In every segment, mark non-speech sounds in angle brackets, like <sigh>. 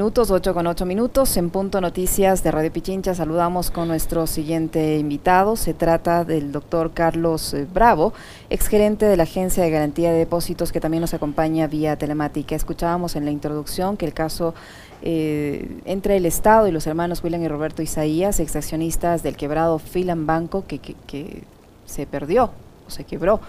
Minutos, 8 con 8 minutos, en Punto Noticias de Radio Pichincha saludamos con nuestro siguiente invitado. Se trata del doctor Carlos eh, Bravo, exgerente de la Agencia de Garantía de Depósitos que también nos acompaña vía telemática. Escuchábamos en la introducción que el caso eh, entre el Estado y los hermanos William y Roberto Isaías, exaccionistas del quebrado Filan Banco, que, que se perdió o se quebró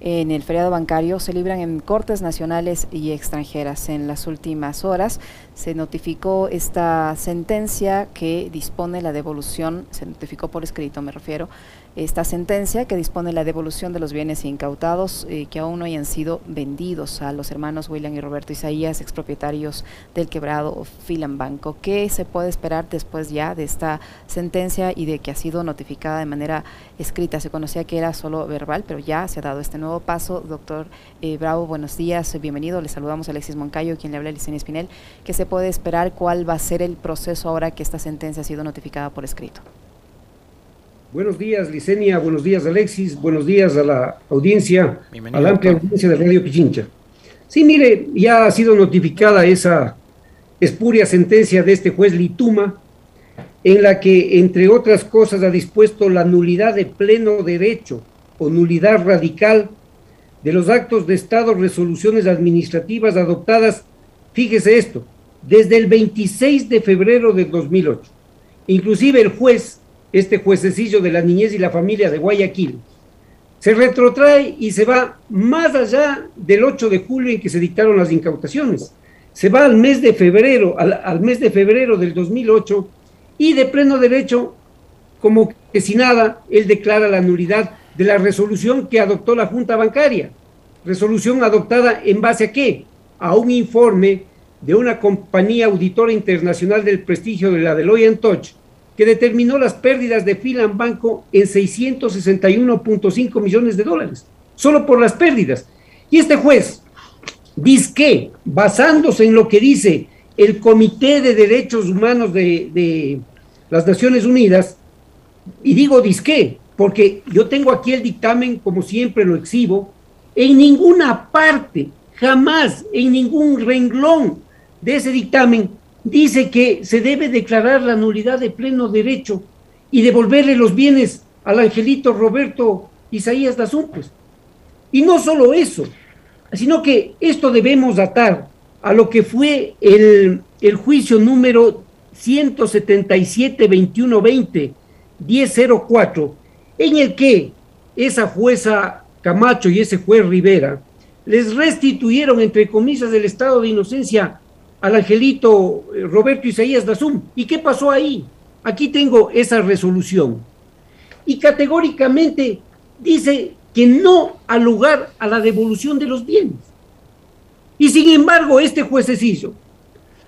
en el feriado bancario se libran en cortes nacionales y extranjeras. En las últimas horas se notificó esta sentencia que dispone la devolución, se notificó por escrito me refiero, esta sentencia que dispone la devolución de los bienes incautados eh, que aún no hayan sido vendidos a los hermanos William y Roberto Isaías, expropietarios del quebrado Filan Banco. ¿Qué se puede esperar después ya de esta sentencia y de que ha sido notificada de manera escrita? Se conocía que era solo verbal, pero ya se ha dado este nuevo paso. Doctor eh, Bravo, buenos días, bienvenido. Le saludamos a Alexis Moncayo, quien le habla a Licenia Espinel. ¿Qué se puede esperar? ¿Cuál va a ser el proceso ahora que esta sentencia ha sido notificada por escrito? Buenos días, Licenia. Buenos días, Alexis. Buenos días a la audiencia, a la amplia audiencia de Radio Pichincha. Sí, mire, ya ha sido notificada esa espuria sentencia de este juez Lituma, en la que, entre otras cosas, ha dispuesto la nulidad de pleno derecho o nulidad radical de los actos de Estado, resoluciones administrativas adoptadas, fíjese esto, desde el 26 de febrero de 2008. Inclusive el juez este juececillo de la niñez y la familia de Guayaquil, se retrotrae y se va más allá del 8 de julio en que se dictaron las incautaciones. Se va al mes de febrero, al, mes de febrero del 2008 y de pleno derecho, como que si nada, él declara la nulidad de la resolución que adoptó la Junta Bancaria. Resolución adoptada en base a qué? A un informe de una compañía auditora internacional del prestigio de la Deloitte que determinó las pérdidas de Filan Banco en 661.5 millones de dólares, solo por las pérdidas. Y este juez dice basándose en lo que dice el Comité de Derechos Humanos de, las Naciones Unidas, y digo disque, porque yo tengo aquí el dictamen, como siempre lo exhibo, en ninguna parte, jamás, en ningún renglón de ese dictamen dice que se debe declarar la nulidad de pleno derecho y devolverle los bienes al angelito Roberto Isaías Dazún, pues. Y no solo eso, sino que esto debemos atar a lo que fue el, el juicio número 177-2120, 1004, en el que esa jueza Camacho y ese juez Rivera les restituyeron, entre comillas, del estado de inocencia al angelito eh, Roberto Isaías Dazum. ¿Y qué pasó ahí? Aquí tengo esa resolución. Y categóricamente dice que no al lugar a la devolución de los bienes. Y sin embargo, este juececillo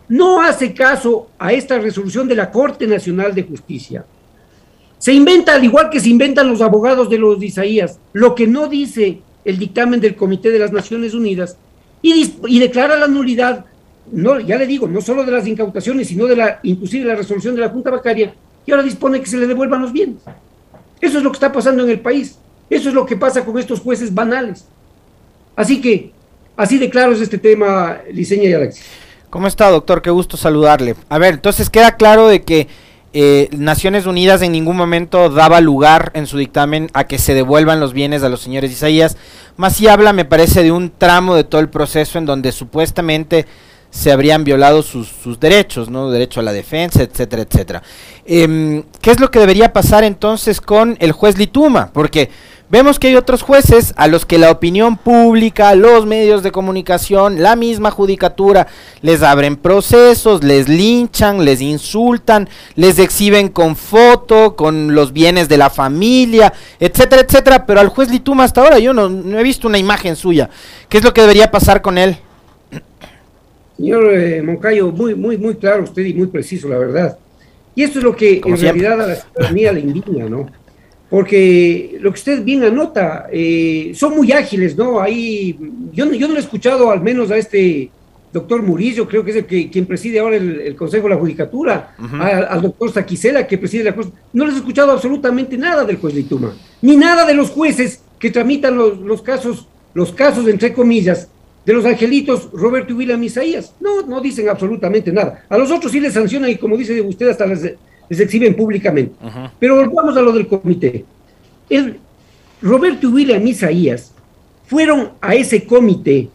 no hace caso a esta resolución de la Corte Nacional de Justicia. Se inventa, al igual que se inventan los abogados de los Isaías, lo que no dice el dictamen del Comité de las Naciones Unidas y, y declara la nulidad no, ya le digo, no solo de las incautaciones, sino de la, inclusive la resolución de la Junta Bancaria, y ahora dispone que se le devuelvan los bienes. Eso es lo que está pasando en el país. Eso es lo que pasa con estos jueces banales. Así que, así de claro es este tema, Liceña y Alexis. ¿Cómo está, doctor? Qué gusto saludarle. A ver, entonces queda claro de que eh, Naciones Unidas en ningún momento daba lugar en su dictamen a que se devuelvan los bienes a los señores Isaías. Más si habla, me parece, de un tramo de todo el proceso en donde supuestamente se habrían violado sus, sus, derechos, ¿no? Derecho a la defensa, etcétera, etcétera. Eh, ¿Qué es lo que debería pasar entonces con el juez Lituma? Porque vemos que hay otros jueces a los que la opinión pública, los medios de comunicación, la misma judicatura, les abren procesos, les linchan, les insultan, les exhiben con foto, con los bienes de la familia, etcétera, etcétera. Pero al juez Lituma hasta ahora yo no, no he visto una imagen suya. ¿Qué es lo que debería pasar con él? Señor eh, Moncayo, muy, muy, muy claro usted y muy preciso, la verdad. Y esto es lo que en realidad a la ciudadanía le indigna, ¿no? Porque lo que usted bien anota, eh, son muy ágiles, ¿no? Ahí, yo, yo no le he escuchado al menos a este doctor Murillo, creo que es el que quien preside ahora el, Consejo de la Judicatura, al doctor Saquicela, que preside la cosa. No les he escuchado absolutamente nada del juez Lituma, ni nada de los jueces que tramitan los, los casos, los casos, entre comillas, de los angelitos Roberto y William Isaías. No, no dicen absolutamente nada. A los otros sí les sancionan y como dice usted, hasta les, exhiben públicamente. Pero volvamos a lo del comité. El, Roberto y William Isaías fueron a ese comité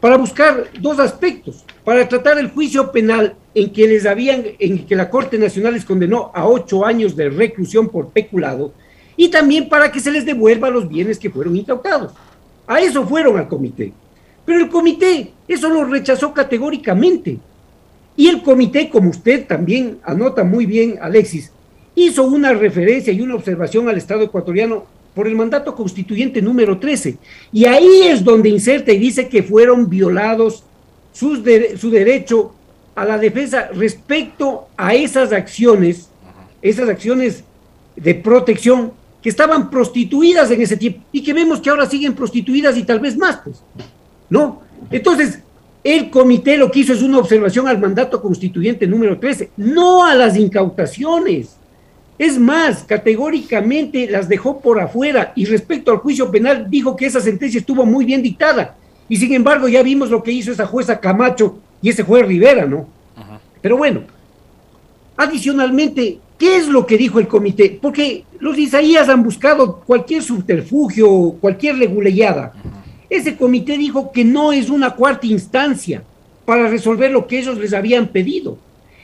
para buscar dos aspectos, para tratar el juicio penal en que les habían, en que la Corte Nacional les condenó a ocho años de reclusión por peculado, y también para que se les devuelva los bienes que fueron incautados. A eso fueron al comité. Pero el comité eso lo rechazó categóricamente. Y el comité, como usted también anota muy bien, Alexis, hizo una referencia y una observación al Estado ecuatoriano por el mandato constituyente número 13. Y ahí es donde inserta y dice que fueron violados su derecho a la defensa respecto a esas acciones, esas acciones de protección que estaban prostituidas en ese tiempo y que vemos que ahora siguen prostituidas y tal vez más, pues. ¿No? Entonces, el comité lo que hizo es una observación al mandato constituyente número 13, no a las incautaciones. Es más, categóricamente las dejó por afuera y respecto al juicio penal dijo que esa sentencia estuvo muy bien dictada. Y sin embargo ya vimos lo que hizo esa jueza Camacho y ese juez Rivera, ¿no? Pero bueno, adicionalmente, ¿qué es lo que dijo el comité? Porque los Isaías han buscado cualquier subterfugio, cualquier leguleyada. Ese comité dijo que no es una cuarta instancia para resolver lo que ellos les habían pedido.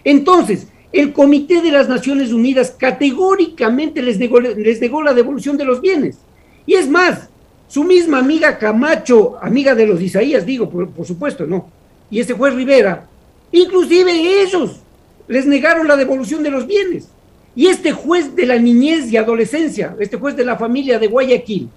Entonces, el Comité de las Naciones Unidas categóricamente les negó, les negó la devolución de los bienes. Y es más, su misma amiga Camacho, amiga de los Isaías, digo, por, por supuesto, ¿no? Y ese juez Rivera, inclusive ellos les negaron la devolución de los bienes. Y este juez de la niñez y adolescencia, este juez de la familia de Guayaquil,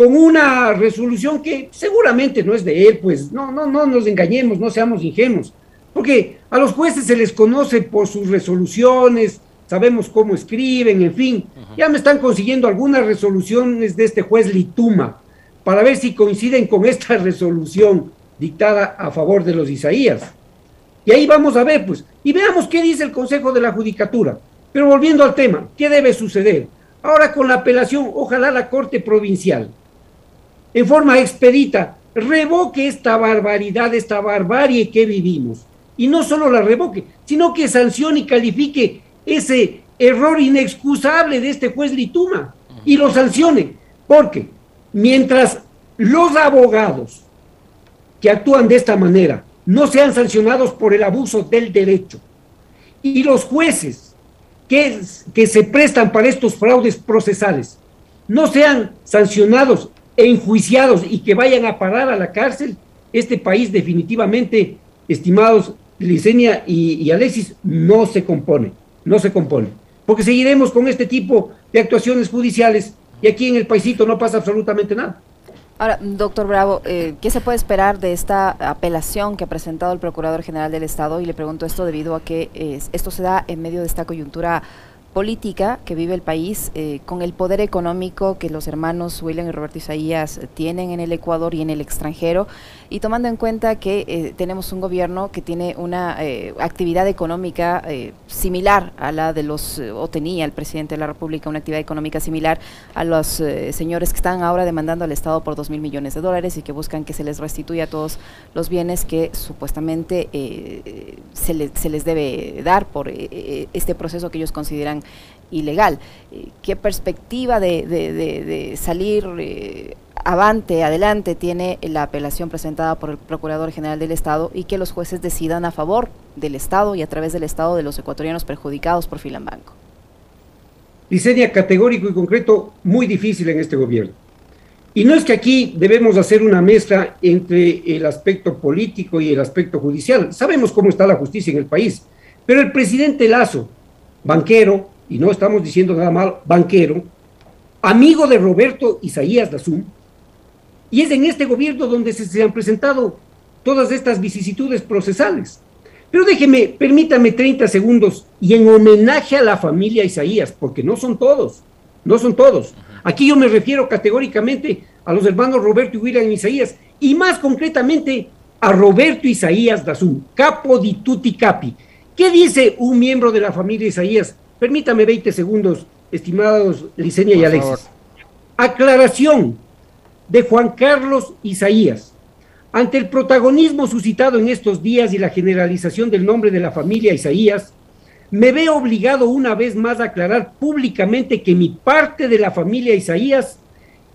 con una resolución que seguramente no es de él, pues no, no, no nos engañemos, no seamos ingenuos, porque a los jueces se les conoce por sus resoluciones, sabemos cómo escriben, en fin, ya me están consiguiendo algunas resoluciones de este juez Lituma para ver si coinciden con esta <laughs> resolución dictada a favor de los Isaías. Y ahí vamos a ver, pues, y veamos qué dice el Consejo de la Judicatura. Pero volviendo al tema, ¿qué debe suceder? Ahora con la apelación, ojalá la Corte Provincial en forma expedita, revoque esta barbaridad, esta barbarie que vivimos. Y no solo la revoque, sino que sancione y califique ese error inexcusable de este juez Lituma y lo sancione. Porque mientras los abogados que actúan de esta manera no sean sancionados por el abuso del derecho y los jueces que, que se prestan para estos fraudes procesales no sean sancionados enjuiciados y que vayan a parar a la cárcel, este país definitivamente, estimados Licenia y, Alexis, no se compone, no se compone. Porque seguiremos con este tipo de actuaciones judiciales y aquí en el paisito no pasa absolutamente nada. Ahora, doctor Bravo, eh, ¿qué se puede esperar de esta apelación que ha presentado el Procurador General del Estado? Y le pregunto esto debido a que esto se da en medio de esta coyuntura política que vive el país, eh, con el poder económico que los hermanos William y Roberto Isaías tienen en el Ecuador y en el extranjero, y tomando en cuenta que eh, tenemos un gobierno que tiene una eh, actividad económica similar a la de los, o tenía el presidente de la República una actividad económica similar a los señores que están ahora demandando al Estado por dos mil millones de dólares y que buscan que se les restituya todos los bienes que supuestamente se, se les debe dar por este proceso que ellos consideran ilegal. Eh, ¿Qué perspectiva de, salir eh, avante, adelante tiene la apelación presentada por el Procurador General del Estado y que los jueces decidan a favor del Estado y a través del Estado de los ecuatorianos perjudicados por Filambanco? Diseña categórico y concreto muy difícil en este gobierno. Y no es que aquí debemos hacer una mezcla entre el aspecto político y el aspecto judicial. Sabemos cómo está la justicia en el país. Pero el presidente Lazo, banquero, y no estamos diciendo nada mal, banquero, amigo de Roberto Isaías Dazum, y es en este gobierno donde se, han presentado todas estas vicisitudes procesales. Pero déjeme, permítame 30 segundos y en homenaje a la familia Isaías, porque no son todos, no son todos. Aquí yo me refiero categóricamente a los hermanos Roberto y William Isaías, y más concretamente a Roberto Isaías Dazum, capo di tutti capi, ¿Qué dice un miembro de la familia Isaías? Permítame 20 segundos, estimados Licenia y Alexis. Aclaración de Juan Carlos Isaías. ante el protagonismo suscitado en estos días y la generalización del nombre de la familia Isaías, me veo obligado una vez más a aclarar públicamente que mi parte de la familia Isaías,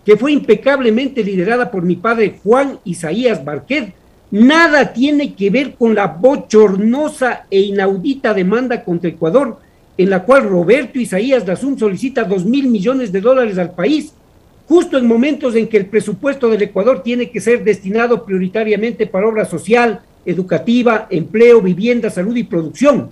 que fue impecablemente liderada por mi padre Juan Isaías Barquet, nada tiene que ver con la bochornosa e inaudita demanda contra Ecuador, en la cual Roberto Isaías Dazum solicita dos mil millones de dólares al país, justo en momentos en que el presupuesto del Ecuador tiene que ser destinado prioritariamente para obra social, educativa, empleo, vivienda, salud y producción.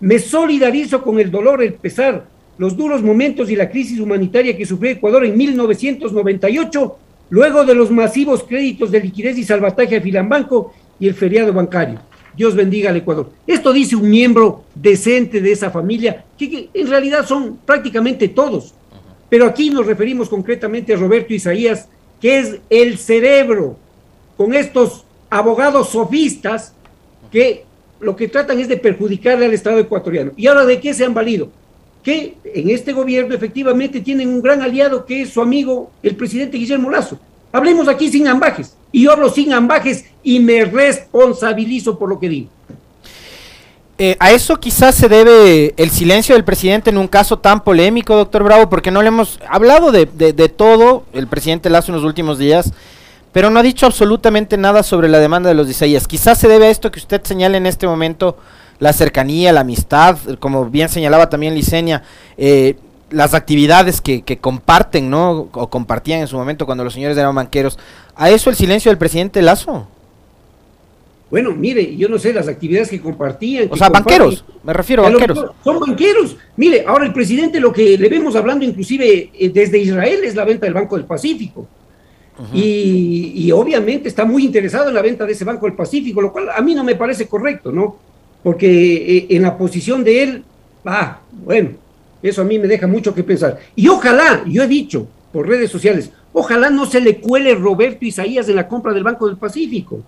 Me solidarizo con el dolor, el pesar, los duros momentos y la crisis humanitaria que sufrió Ecuador en 1998, luego de los masivos créditos de liquidez y salvataje a Filambanco y el feriado bancario. Dios bendiga al Ecuador. Esto dice un miembro decente de esa familia, que, en realidad son prácticamente todos. Pero aquí nos referimos concretamente a Roberto Isaías, que es el cerebro, con estos abogados sofistas que lo que tratan es de perjudicarle al Estado ecuatoriano. ¿Y ahora de qué se han valido? Que en este gobierno efectivamente tienen un gran aliado que es su amigo, el presidente Guillermo Lazo. Hablemos aquí sin ambajes. Y yo hablo sin ambajes y me responsabilizo por lo que digo. Eh, a eso quizás se debe el silencio del presidente en un caso tan polémico, doctor Bravo, porque no le hemos hablado de, de, todo el presidente Lazo en los últimos días, pero no ha dicho absolutamente nada sobre la demanda de los Isaías. Quizás se debe a esto que usted señala en este momento, la cercanía, la amistad, como bien señalaba también Licenia, eh, las actividades que, que, comparten, ¿no? O compartían en su momento cuando los señores eran banqueros. ¿A eso el silencio del presidente Lazo? Bueno, mire, yo no sé las actividades que compartían. o sea, banqueros, me refiero a banqueros. son banqueros. Mire, ahora el presidente lo que le vemos hablando inclusive eh, desde Israel es la venta del Banco del Pacífico. y, obviamente está muy interesado en la venta de ese Banco del Pacífico, lo cual a mí no me parece correcto, ¿no? Porque eh, en la posición de él, ah, bueno, eso a mí me deja mucho que pensar. Y ojalá, yo he dicho por redes sociales, ojalá no se le cuele Roberto Isaías en la compra del Banco del Pacífico.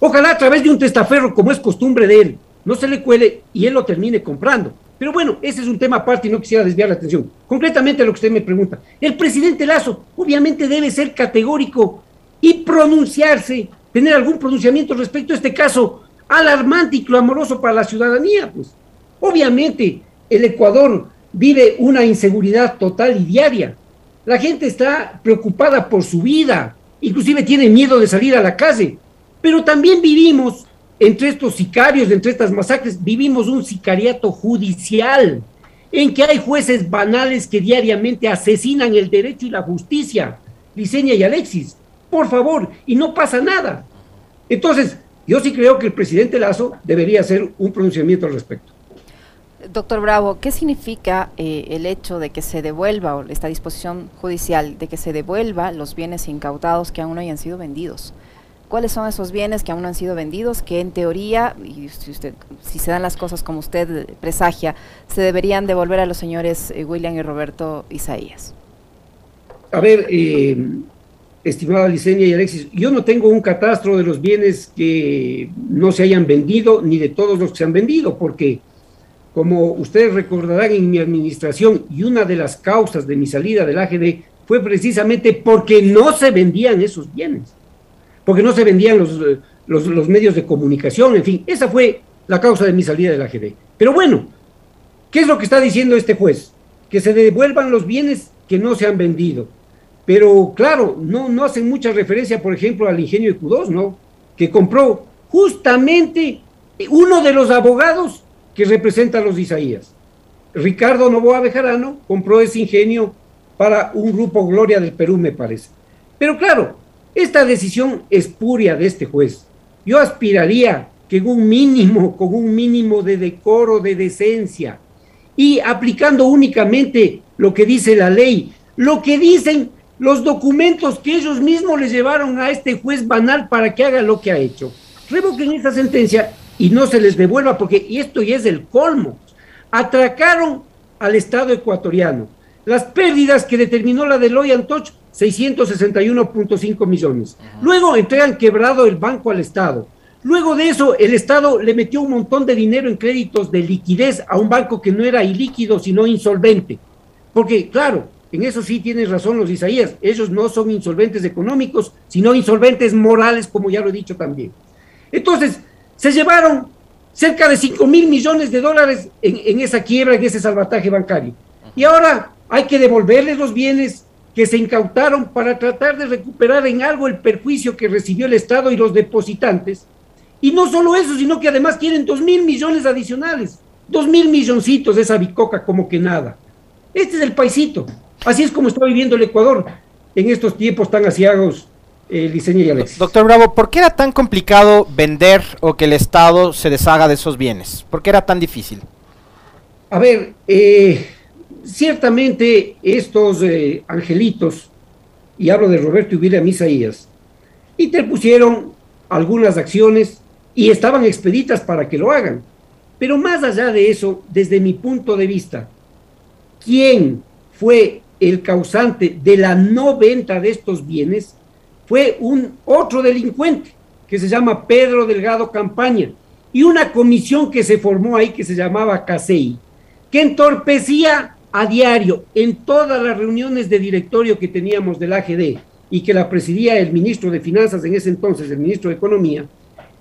Ojalá a través de un testaferro, como es costumbre de él, no se le cuele y él lo termine comprando. Pero bueno, ese es un tema aparte y no quisiera desviar la atención. Concretamente a lo que usted me pregunta. El presidente Lazo obviamente debe ser categórico y pronunciarse, tener algún pronunciamiento respecto a este caso alarmante y clamoroso para la ciudadanía. Pues obviamente el Ecuador vive una inseguridad total y diaria. La gente está preocupada por su vida, inclusive tiene miedo de salir a la calle. Pero también vivimos, entre estos sicarios, entre estas masacres, vivimos un sicariato judicial, en que hay jueces banales que diariamente asesinan el derecho y la justicia. Liceña y Alexis, por favor, y no pasa nada. Entonces, yo sí creo que el presidente Lazo debería hacer un pronunciamiento al respecto. Doctor Bravo, ¿qué significa eh, el hecho de que se devuelva, o esta disposición judicial, de que se devuelva los bienes incautados que aún no hayan sido vendidos? Cuáles son esos bienes que aún no han sido vendidos, que en teoría, y si, usted, si se dan las cosas como usted presagia, se deberían devolver a los señores eh, William y Roberto Isaías. A ver, eh, estimada Licenia y Alexis, yo no tengo un catastro de los bienes que no se hayan vendido, ni de todos los que se han vendido, porque como ustedes recordarán en mi administración, y una de las causas de mi salida del AGD fue precisamente porque no se vendían esos bienes porque no se vendían los, los, medios de comunicación, en fin, esa fue la causa de mi salida de la. Pero bueno, ¿qué es lo que está diciendo este juez? Que se devuelvan los bienes que no se han vendido. Pero claro, no, no hacen mucha referencia, por ejemplo, al ingenio de Q2, ¿no? Que compró justamente uno de los abogados que representa a los Isaías. Ricardo Novoa Bejarano compró ese ingenio para un grupo Gloria del Perú, me parece. Pero claro, esta decisión espuria de este juez, yo aspiraría que con un mínimo, con un mínimo de decoro, de decencia, y aplicando únicamente lo que dice la ley, lo que dicen los documentos que ellos mismos les llevaron a este juez banal para que haga lo que ha hecho. Revoquen esta sentencia y no se les devuelva, porque esto ya es el colmo. Atracaron al Estado ecuatoriano. Las pérdidas que determinó la de Loy Antoch 661.5 millones. Luego entregan quebrado el banco al Estado. Luego de eso, el Estado le metió un montón de dinero en créditos de liquidez a un banco que no era ilíquido, sino insolvente. Porque, claro, en eso sí tienes razón los Isaías, ellos no son insolventes económicos, sino insolventes morales, como ya lo he dicho también. Entonces, se llevaron cerca de 5 mil millones de dólares en, esa quiebra, en ese salvataje bancario. Y ahora hay que devolverles los bienes que se incautaron para tratar de recuperar en algo el perjuicio que recibió el Estado y los depositantes. Y no solo eso, sino que además quieren 2 mil millones adicionales. 2 mil milloncitos de esa bicoca como que nada. Este es el paisito. Así es como está viviendo el Ecuador en estos tiempos tan asiagos, eh, y Alexis. Doctor Bravo, ¿por qué era tan complicado vender o que el Estado se deshaga de esos bienes? ¿Por qué era tan difícil? A ver, eh, ciertamente estos eh, angelitos, y hablo de Roberto y William Isaías, interpusieron algunas acciones y estaban expeditas para que lo hagan. Pero más allá de eso, desde mi punto de vista, ¿quién fue el causante de la no venta de estos bienes fue un otro delincuente que se llama Pedro Delgado Campaña y una comisión que se formó ahí que se llamaba CASEI, que entorpecía a diario en todas las reuniones de directorio que teníamos del AGD y que la presidía el ministro de Finanzas en ese entonces, el ministro de Economía.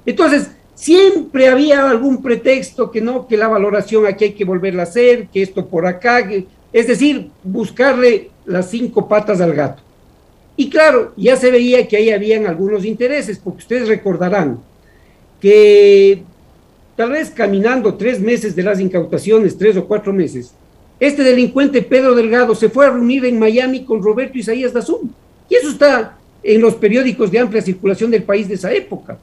Entonces, siempre había algún pretexto que no, que la valoración aquí hay que volverla a hacer, que esto por acá, es decir, buscarle las cinco patas al gato. Y claro, ya se veía que ahí habían algunos intereses, porque ustedes recordarán que tal vez caminando tres meses de las incautaciones, tres o cuatro meses, este delincuente Pedro Delgado se fue a reunir en Miami con Roberto Isaías Dazum. Y eso está en los periódicos de amplia circulación del país de esa época.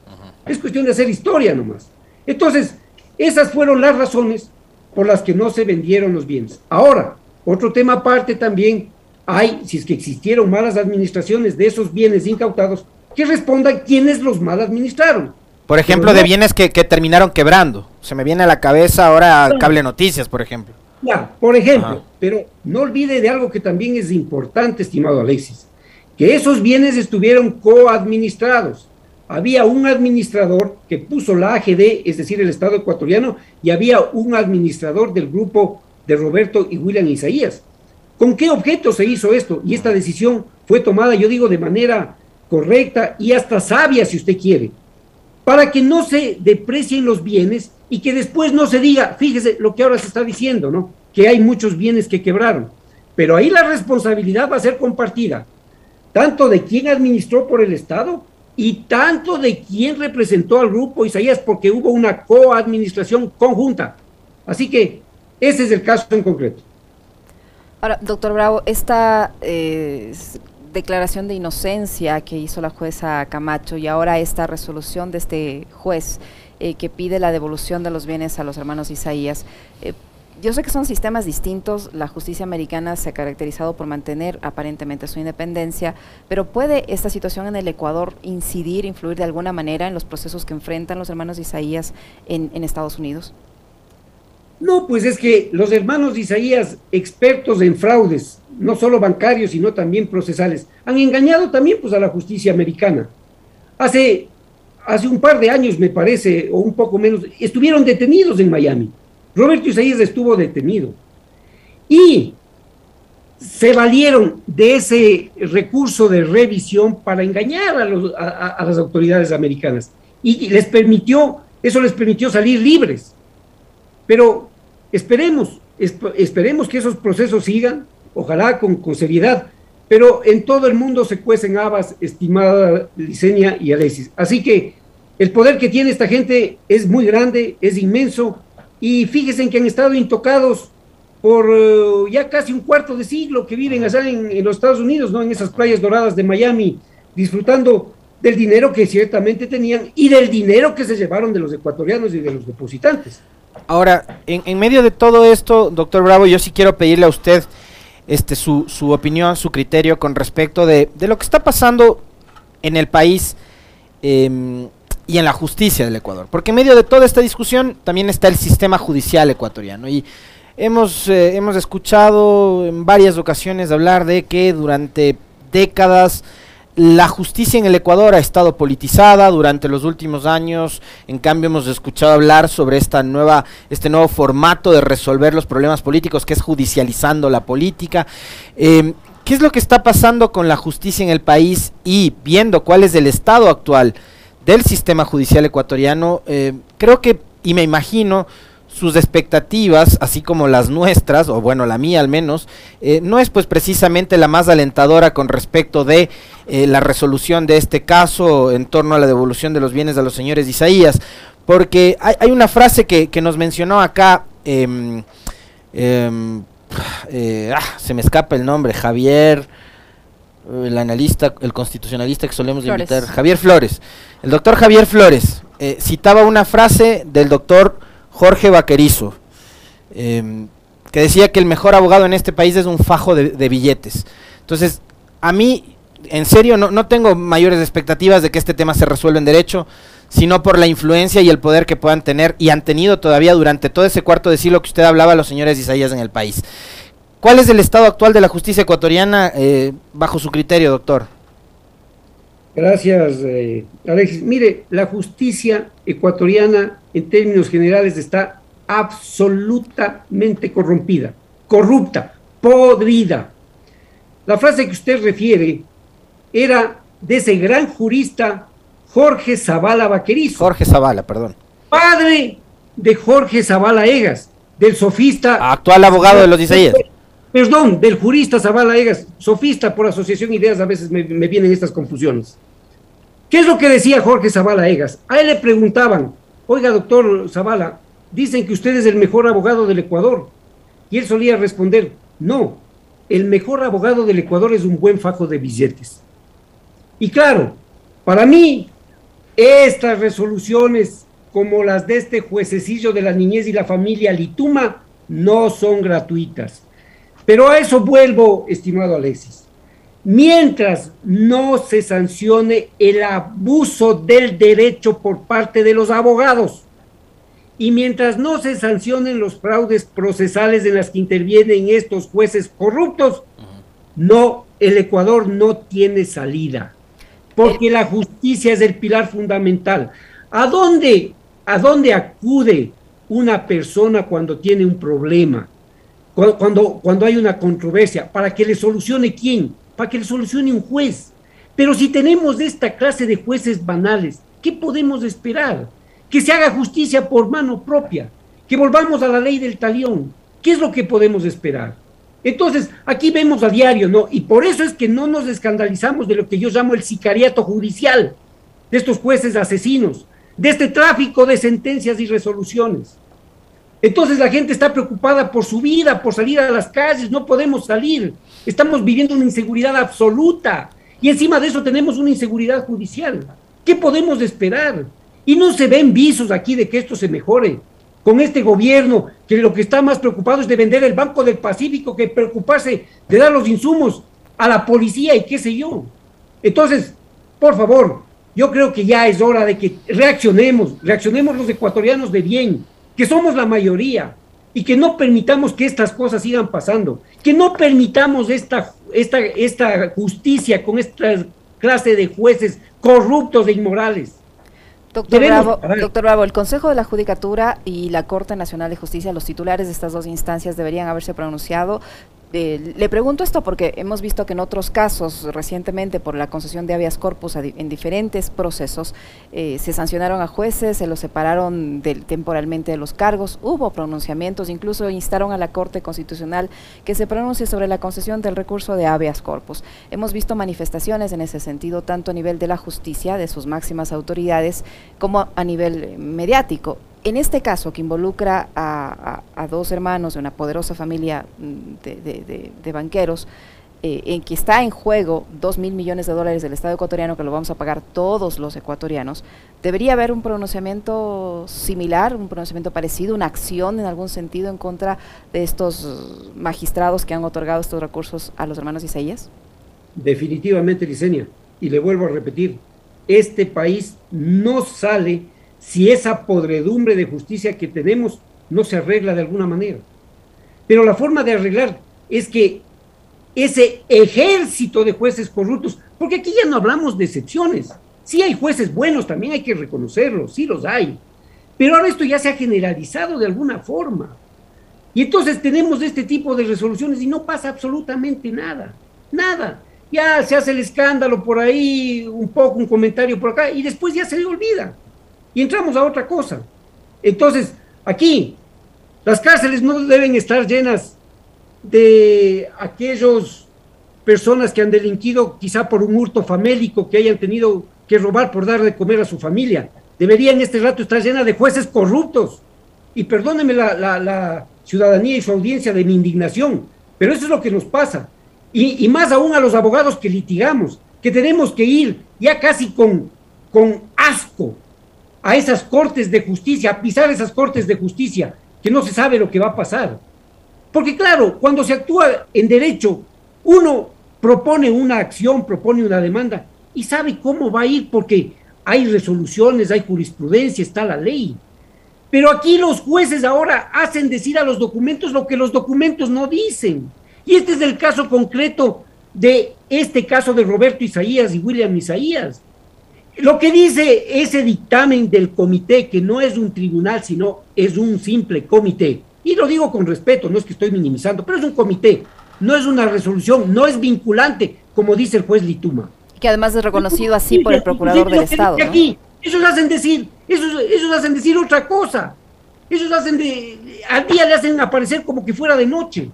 Es cuestión de hacer historia nomás. Entonces, esas fueron las razones por las que no se vendieron los bienes. Ahora, otro tema aparte también, hay, si es que existieron malas administraciones de esos bienes incautados, que respondan quiénes los mal administraron. Por ejemplo, de bienes que, terminaron quebrando. Se me viene a la cabeza ahora Cable Noticias, por ejemplo. Ya, por ejemplo, pero no olvide de algo que también es importante, estimado Alexis, que esos bienes estuvieron coadministrados. Había un administrador que puso la AGD, es decir, el Estado ecuatoriano, y había un administrador del grupo de Roberto y William Isaías. ¿Con qué objeto se hizo esto? Y esta decisión fue tomada, yo digo, de manera correcta y hasta sabia, si usted quiere, para que no se deprecien los bienes y que después no se diga, fíjese lo que ahora se está diciendo, ¿no? Que hay muchos bienes que quebraron. Pero ahí la responsabilidad va a ser compartida, tanto de quien administró por el Estado y tanto de quien representó al grupo Isaías, porque hubo una coadministración conjunta. Así que ese es el caso en concreto. Ahora, doctor Bravo, esta eh, declaración de inocencia que hizo la jueza Camacho y ahora esta resolución de este juez eh, que pide la devolución de los bienes a los hermanos Isaías, eh, yo sé que son sistemas distintos, la justicia americana se ha caracterizado por mantener aparentemente su independencia, pero ¿puede esta situación en el Ecuador incidir, influir de alguna manera en los procesos que enfrentan los hermanos Isaías en Estados Unidos? No, pues es que los hermanos Isaías, expertos en fraudes, no solo bancarios, sino también procesales, han engañado también pues, a la justicia americana. Hace, hace un par de años, me parece, o un poco menos, estuvieron detenidos en Miami. Roberto Isaías estuvo detenido. Y se valieron de ese recurso de revisión para engañar a, a las autoridades americanas. Y les permitió, eso les permitió salir libres. Pero esperemos, esperemos que esos procesos sigan, ojalá con, seriedad, pero en todo el mundo se cuecen habas, estimada Licenia y Alexis. Así que el poder que tiene esta gente es muy grande, es inmenso, y fíjense que han estado intocados por eh, ya casi un cuarto de siglo que viven allá en, en, los Estados Unidos, ¿no? En esas playas doradas de Miami, disfrutando del dinero que ciertamente tenían y del dinero que se llevaron de los ecuatorianos y de los depositantes. Ahora, en, medio de todo esto, doctor Bravo, yo sí quiero pedirle a usted este, su, su opinión, su criterio con respecto de, lo que está pasando en el país em, y en la justicia del Ecuador. Porque en medio de toda esta discusión también está el sistema judicial ecuatoriano. Y hemos, eh, hemos escuchado en varias ocasiones hablar de que durante décadas la justicia en el Ecuador ha estado politizada durante los últimos años. En cambio, hemos escuchado hablar sobre esta nueva, este nuevo formato de resolver los problemas políticos, que es judicializando la política. Em, ¿Qué es lo que está pasando con la justicia en el país y viendo cuál es el estado actual del sistema judicial ecuatoriano? Eh, creo que, y me imagino, sus expectativas, así como las nuestras, o bueno, la mía al menos, eh, no es pues precisamente la más alentadora con respecto de eh, la resolución de este caso en torno a la devolución de los bienes a los señores de Isaías, porque hay, una frase que, nos mencionó acá, em, em, eh, ah, se me escapa el nombre, Javier, el analista, el constitucionalista que solemos invitar, Javier Flores, el doctor Javier Flores, citaba una frase del doctor Jorge Vaquerizo, em, que decía que el mejor abogado en este país es un fajo de, billetes. Entonces, a mí, en serio, no, tengo mayores expectativas de que este tema se resuelva en derecho, sino por la influencia y el poder que puedan tener y han tenido todavía durante todo ese cuarto de siglo que usted hablaba los señores Isaías en el país. ¿Cuál es el estado actual de la justicia ecuatoriana eh, bajo su criterio, doctor? Gracias, eh, Alexis. Mire, la justicia ecuatoriana en términos generales está absolutamente corrompida, corrupta, podrida. La frase que usted refiere era de ese gran jurista Jorge Zavala Vaquerizo. Jorge Zavala, perdón. Padre de Jorge Zavala Egas, del sofista. Actual abogado de los Isaías. Perdón, del jurista Zavala Egas, sofista por asociación ideas, a veces me, me vienen estas confusiones. ¿Qué es lo que decía Jorge Zavala Egas? A él le preguntaban, oiga, doctor Zavala, dicen que usted es el mejor abogado del Ecuador. Y él solía responder, no, el mejor abogado del Ecuador es un buen fajo de billetes. Y claro, para mí, estas resoluciones como las de este juececillo de la niñez y la familia Lituma no son gratuitas. Pero a eso vuelvo, estimado Alexis mientras no se sancione el abuso del derecho por parte de los abogados y mientras no se sancionen los fraudes procesales en las que intervienen estos jueces corruptos, no, el Ecuador no tiene salida, porque la justicia es el pilar fundamental. ¿A dónde, a dónde acude una persona cuando tiene un problema? Cuando, cuando hay una controversia, para que le solucione quién? Para que le solucione un juez. Pero si tenemos esta clase de jueces banales, ¿qué podemos esperar? Que se haga justicia por mano propia, que volvamos a la ley del talión. ¿Qué es lo que podemos esperar? Entonces, aquí vemos a diario, ¿no? Y por eso es que no nos escandalizamos de lo que yo llamo el sicariato judicial, de estos jueces asesinos, de este tráfico de sentencias y resoluciones. Entonces la gente está preocupada por su vida, por salir a las calles, no podemos salir. Estamos viviendo una inseguridad absoluta y encima de eso tenemos una inseguridad judicial. ¿Qué podemos esperar? Y no se ven visos aquí de que esto se mejore. Con este gobierno que lo que está más preocupado es de vender el Banco del Pacífico que preocuparse de dar los insumos a la policía y qué sé yo. Entonces, por favor, yo creo que ya es hora de que reaccionemos, reaccionemos los ecuatorianos de bien, que somos la mayoría, y que no permitamos que estas cosas sigan pasando, que no permitamos esta, esta, esta justicia con esta clase de jueces corruptos e inmorales. Doctor Bravo, doctor Bravo, el Consejo de la Judicatura y la Corte Nacional de Justicia, los titulares de estas dos instancias deberían haberse pronunciado eh, le pregunto esto porque hemos visto que en otros casos, recientemente por la concesión de habeas corpus en diferentes procesos, eh, se sancionaron a jueces, se los separaron temporalmente de los cargos, hubo pronunciamientos, incluso instaron a la Corte Constitucional que se pronuncie sobre la concesión del recurso de habeas corpus. Hemos visto manifestaciones en ese sentido, tanto a nivel de la justicia, de sus máximas autoridades, como a nivel mediático en este caso, que involucra a, dos hermanos de una poderosa familia mm, de, banqueros, eh, en que está en juego dos mil millones de dólares del Estado ecuatoriano, que lo vamos a pagar todos los ecuatorianos, ¿debería haber un pronunciamiento similar, un pronunciamiento parecido, una acción en algún sentido en contra de estos magistrados que han otorgado estos recursos a los hermanos Isaías? Definitivamente, Licenia. Y le vuelvo a repetir, este país no sale si esa podredumbre de justicia que tenemos no se arregla de alguna manera. Pero la forma de arreglar es que ese ejército de jueces corruptos, porque aquí ya no hablamos de excepciones. Sí hay jueces buenos, también hay que reconocerlos, sí los hay. Pero ahora esto ya se ha generalizado de alguna forma. Y entonces tenemos este tipo de resoluciones y no pasa absolutamente nada, nada. Ya se hace el escándalo por ahí, un poco, un comentario por acá, y después ya se le olvida. Y entramos a otra cosa. Entonces, aquí, las cárceles no deben estar llenas de aquellos personas que han delinquido quizá por un hurto famélico, que hayan tenido que robar por dar de comer a su familia. Debería en este rato estar llena de jueces corruptos. Y perdóneme la, la, ciudadanía y su audiencia de mi indignación, pero eso es lo que nos pasa. Y, y, más aún a los abogados que litigamos, que tenemos que ir ya casi con, con asco a esas cortes de justicia, a pisar esas cortes de justicia, que no se sabe lo que va a pasar. Porque claro, cuando se actúa en derecho, uno propone una acción, propone una demanda y sabe cómo va a ir porque hay resoluciones, hay jurisprudencia, está la ley. Pero aquí los jueces ahora hacen decir a los documentos lo que los documentos no dicen. Y este es el caso concreto de este caso de Roberto Isaías y William Isaías. Lo que dice ese dictamen del comité, que no es un tribunal, sino es un simple comité, y lo digo con respeto, no es que estoy minimizando, pero es un comité, no es una resolución, no es vinculante, como dice el juez Lituma. Que además es reconocido así por el procurador del Estado. Aquí, ellos hacen decir, ellos, ellos hacen decir otra cosa. Ellos hacen de, al día le hacen aparecer como que fuera de noche.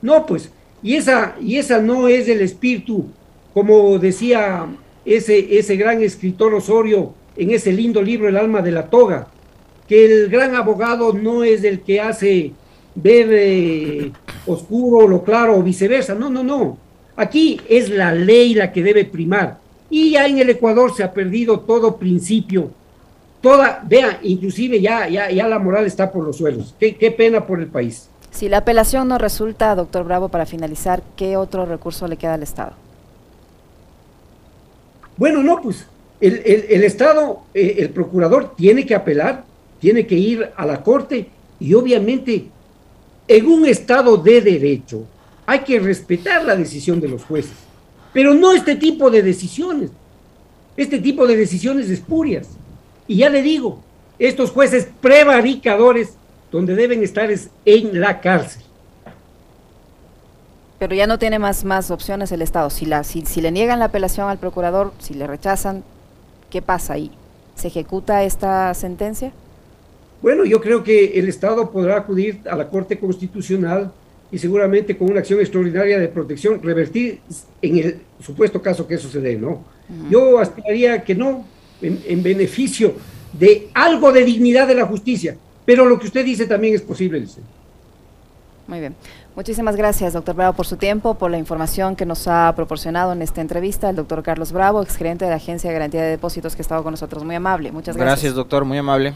No, pues, y esa, y esa no es el espíritu, como decía ese, ese gran escritor Osorio en ese lindo libro El alma de la toga, que el gran abogado no es el que hace ver eh, oscuro lo claro o viceversa. No, no, no. Aquí es la ley la que debe primar. Y ya en el Ecuador se ha perdido todo principio. Toda, vea, inclusive ya, ya, ya la moral está por los suelos. Qué, qué pena por el país. Si la apelación no resulta, doctor Bravo, para finalizar, ¿qué otro recurso le queda al Estado? Bueno, no, pues el, el, Estado, eh, el procurador tiene que apelar tiene que ir a la corte y obviamente en un Estado de derecho hay que respetar la decisión de los jueces, pero no este tipo de decisiones, este tipo de decisiones espurias. Y ya le digo, estos jueces prevaricadores donde deben estar es en la cárcel. Pero ya no tiene más, más opciones el Estado. Si, la, si, si le niegan la apelación al procurador, si le rechazan, ¿qué pasa ahí? ¿Se ejecuta esta sentencia? Bueno, yo creo que el Estado podrá acudir a la Corte Constitucional y seguramente con una acción extraordinaria de protección revertir en el supuesto caso que eso se dé, ¿no? Yo aspiraría que no, en, beneficio de algo de dignidad de la justicia, pero lo que usted dice también es posible, dice. Muy bien. Muchísimas gracias, doctor Bravo, por su tiempo, por la información que nos ha proporcionado en esta entrevista. El doctor Carlos Bravo, exgerente de la Agencia de Garantía de Depósitos, que ha estado con nosotros. Muy amable. Muchas gracias. Gracias, doctor. Muy amable.